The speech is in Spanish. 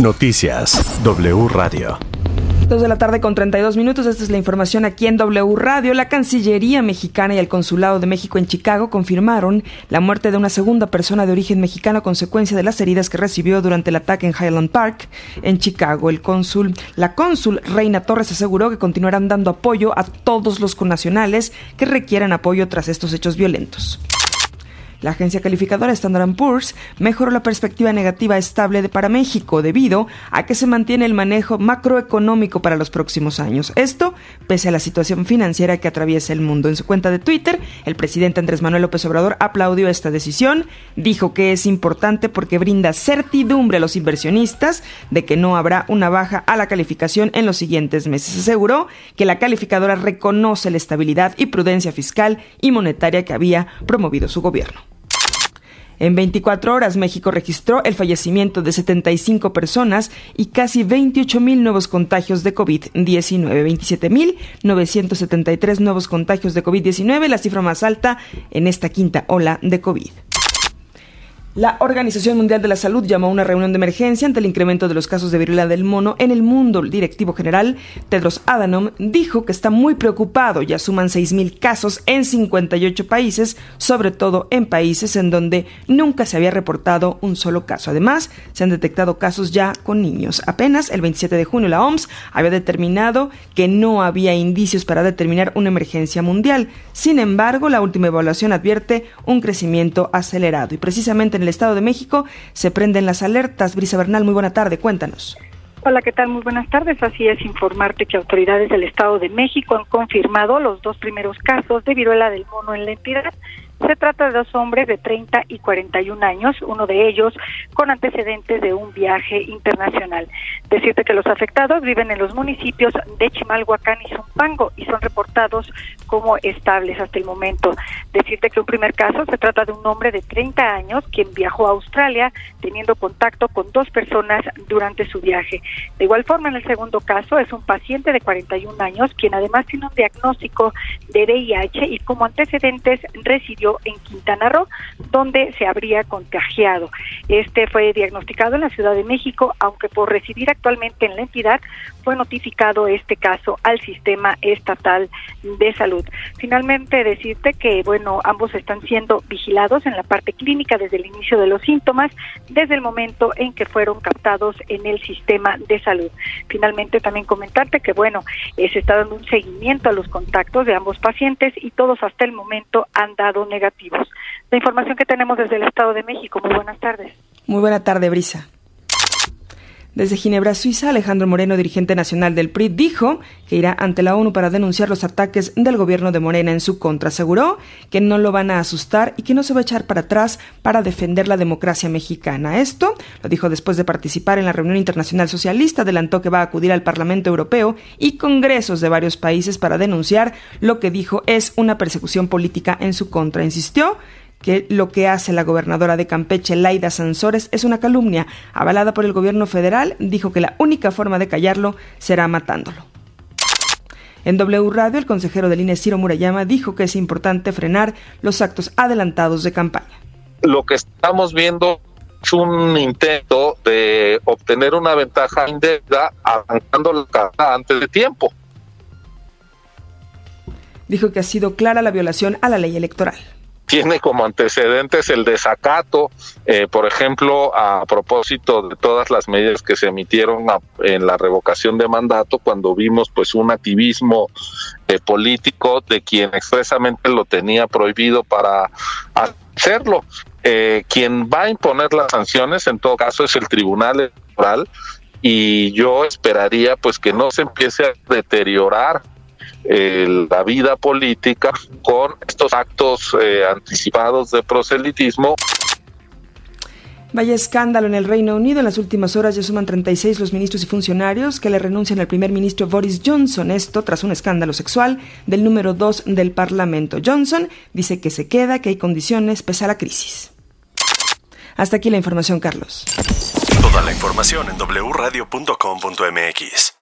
Noticias W Radio. Dos de la tarde con 32 minutos. Esta es la información aquí en W Radio. La Cancillería mexicana y el Consulado de México en Chicago confirmaron la muerte de una segunda persona de origen mexicano a consecuencia de las heridas que recibió durante el ataque en Highland Park en Chicago. El cónsul, la cónsul Reina Torres aseguró que continuarán dando apoyo a todos los connacionales que requieran apoyo tras estos hechos violentos. La agencia calificadora Standard Poor's mejoró la perspectiva negativa estable de para México debido a que se mantiene el manejo macroeconómico para los próximos años. Esto pese a la situación financiera que atraviesa el mundo. En su cuenta de Twitter, el presidente Andrés Manuel López Obrador aplaudió esta decisión, dijo que es importante porque brinda certidumbre a los inversionistas de que no habrá una baja a la calificación en los siguientes meses. Aseguró que la calificadora reconoce la estabilidad y prudencia fiscal y monetaria que había promovido su gobierno. En 24 horas, México registró el fallecimiento de 75 personas y casi 28 mil nuevos contagios de COVID-19. 27 mil 973 nuevos contagios de COVID-19, la cifra más alta en esta quinta ola de COVID. La Organización Mundial de la Salud llamó a una reunión de emergencia ante el incremento de los casos de viruela del mono en el mundo. El directivo general, Tedros Adhanom, dijo que está muy preocupado. Ya suman 6.000 casos en 58 países, sobre todo en países en donde nunca se había reportado un solo caso. Además, se han detectado casos ya con niños. Apenas el 27 de junio la OMS había determinado que no había indicios para determinar una emergencia mundial. Sin embargo, la última evaluación advierte un crecimiento acelerado y precisamente en el Estado de México se prenden las alertas. Brisa Bernal, muy buena tarde, cuéntanos. Hola, ¿qué tal? Muy buenas tardes. Así es, informarte que autoridades del Estado de México han confirmado los dos primeros casos de viruela del mono en la entidad. Se trata de dos hombres de 30 y 41 años, uno de ellos con antecedentes de un viaje internacional. Decirte que los afectados viven en los municipios de Chimalhuacán y Zumpango y son reportados como estables hasta el momento. Decirte que un primer caso se trata de un hombre de 30 años quien viajó a Australia teniendo contacto con dos personas durante su viaje. De igual forma, en el segundo caso es un paciente de 41 años quien además tiene un diagnóstico de VIH y como antecedentes en Quintana Roo, donde se habría contagiado. Este fue diagnosticado en la Ciudad de México, aunque por residir actualmente en la entidad fue notificado este caso al sistema estatal de salud. Finalmente decirte que bueno, ambos están siendo vigilados en la parte clínica desde el inicio de los síntomas, desde el momento en que fueron captados en el sistema de salud. Finalmente también comentarte que bueno, eh, se está dando un seguimiento a los contactos de ambos pacientes y todos hasta el momento han dado negativos. La información que tenemos desde el Estado de México. Muy buenas tardes. Muy buena tarde, Brisa. Desde Ginebra, Suiza, Alejandro Moreno, dirigente nacional del PRI, dijo que irá ante la ONU para denunciar los ataques del gobierno de Morena en su contra. Aseguró que no lo van a asustar y que no se va a echar para atrás para defender la democracia mexicana. Esto lo dijo después de participar en la reunión internacional socialista. Adelantó que va a acudir al Parlamento Europeo y congresos de varios países para denunciar lo que dijo es una persecución política en su contra. Insistió que lo que hace la gobernadora de Campeche, Laida Sansores, es una calumnia avalada por el gobierno federal, dijo que la única forma de callarlo será matándolo. En W Radio, el consejero del INE, Ciro Murayama, dijo que es importante frenar los actos adelantados de campaña. Lo que estamos viendo es un intento de obtener una ventaja indebida arrancando la carta antes de tiempo. Dijo que ha sido clara la violación a la ley electoral tiene como antecedentes el desacato, eh, por ejemplo, a propósito de todas las medidas que se emitieron en la revocación de mandato, cuando vimos pues un activismo eh, político de quien expresamente lo tenía prohibido para hacerlo. Eh, quien va a imponer las sanciones, en todo caso, es el Tribunal Electoral y yo esperaría pues que no se empiece a deteriorar la vida política con estos actos eh, anticipados de proselitismo. Vaya escándalo en el Reino Unido. En las últimas horas ya suman 36 los ministros y funcionarios que le renuncian al primer ministro Boris Johnson. Esto tras un escándalo sexual del número 2 del Parlamento. Johnson dice que se queda, que hay condiciones pese a la crisis. Hasta aquí la información, Carlos. Toda la información en wradio.com.mx.